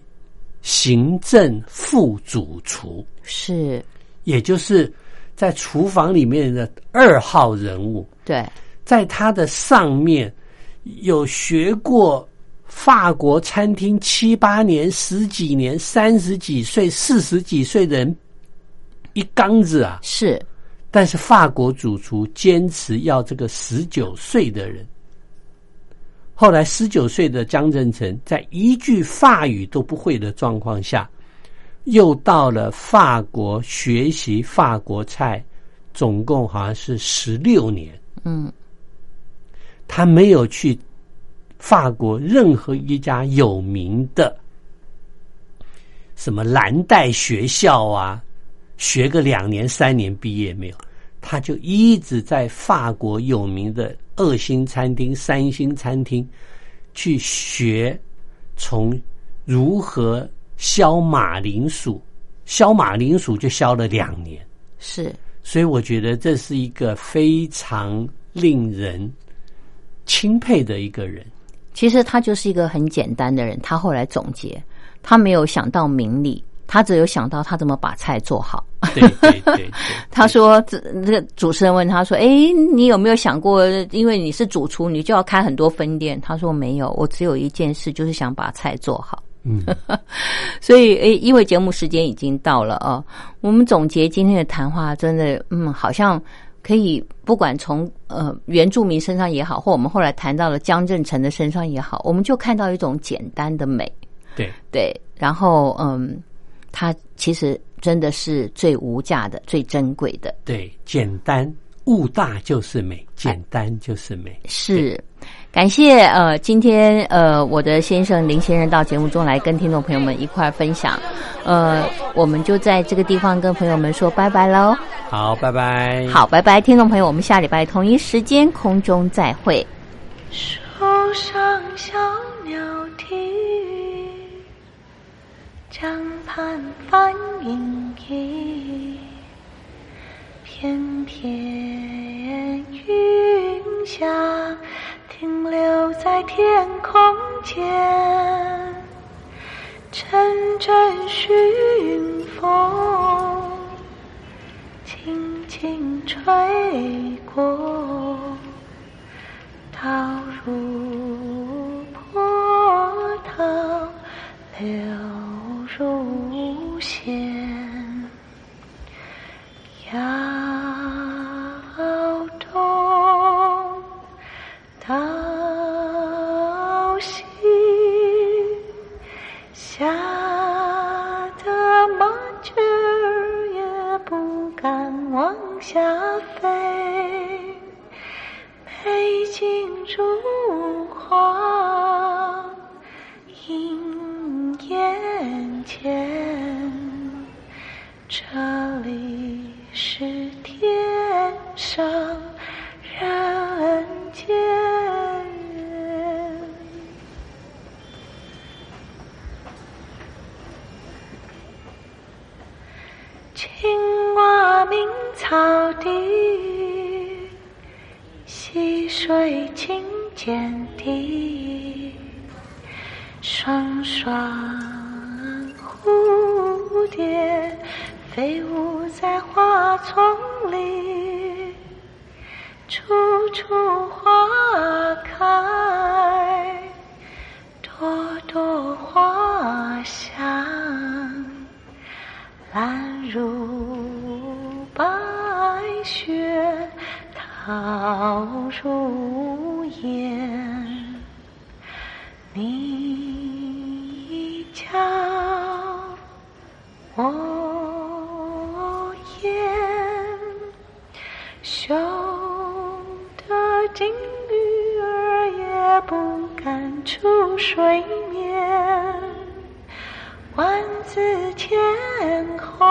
[SPEAKER 2] 行政副主厨，
[SPEAKER 1] 是，
[SPEAKER 2] 也就是在厨房里面的二号人物，
[SPEAKER 1] 对，
[SPEAKER 2] 在他的上面有学过法国餐厅七八年、十几年、三十几岁、四十几岁的人一缸子啊！
[SPEAKER 1] 是，
[SPEAKER 2] 但是法国主厨坚持要这个十九岁的人。后来十九岁的江振成在一句法语都不会的状况下，又到了法国学习法国菜，总共好像是十六年。
[SPEAKER 1] 嗯
[SPEAKER 2] 他没有去法国任何一家有名的什么蓝带学校啊，学个两年三年毕业没有，他就一直在法国有名的二星餐厅、三星餐厅去学，从如何削马铃薯，削马铃薯就削了两年。
[SPEAKER 1] 是，
[SPEAKER 2] 所以我觉得这是一个非常令人钦佩的一个人。
[SPEAKER 1] 其实他就是一个很简单的人。他后来总结，他没有想到名利，他只有想到他怎么把菜做好。
[SPEAKER 2] 对对对 对，
[SPEAKER 1] 他说：“这这个主持人问他说，哎，你有没有想过，因为你是主厨，你就要开很多分店？”他说：“没有，我只有一件事，就是想把菜做好。”
[SPEAKER 2] 嗯，
[SPEAKER 1] 所以，诶，因为节目时间已经到了啊，我们总结今天的谈话，真的，嗯，好像可以不管从呃原住民身上也好，或我们后来谈到了江振成的身上也好，我们就看到一种简单的美，
[SPEAKER 2] 对
[SPEAKER 1] 对，然后嗯，它其实真的是最无价的、最珍贵的。
[SPEAKER 2] 对，简单物大就是美，简单就是美。
[SPEAKER 1] 是，感谢呃，今天呃，我的先生林先生到节目中来跟听众朋友们一块儿分享，呃，我们就在这个地方跟朋友们说拜拜喽。
[SPEAKER 2] 好，拜拜。
[SPEAKER 1] 好，拜拜，听众朋友，我们下礼拜同一时间空中再会。
[SPEAKER 3] 树上小鸟啼，江畔帆影移，片片云霞停留在天空间，阵阵熏风轻轻吹过。倒入波涛，流入弦，摇动到西，敢往下飞。美景如画映眼前，这里是天上人鸣草地。溪水清涧底，双双蝴蝶飞舞在花丛里，处处桃如烟。你教我眼，羞得金鱼儿也不敢出水面。万紫千红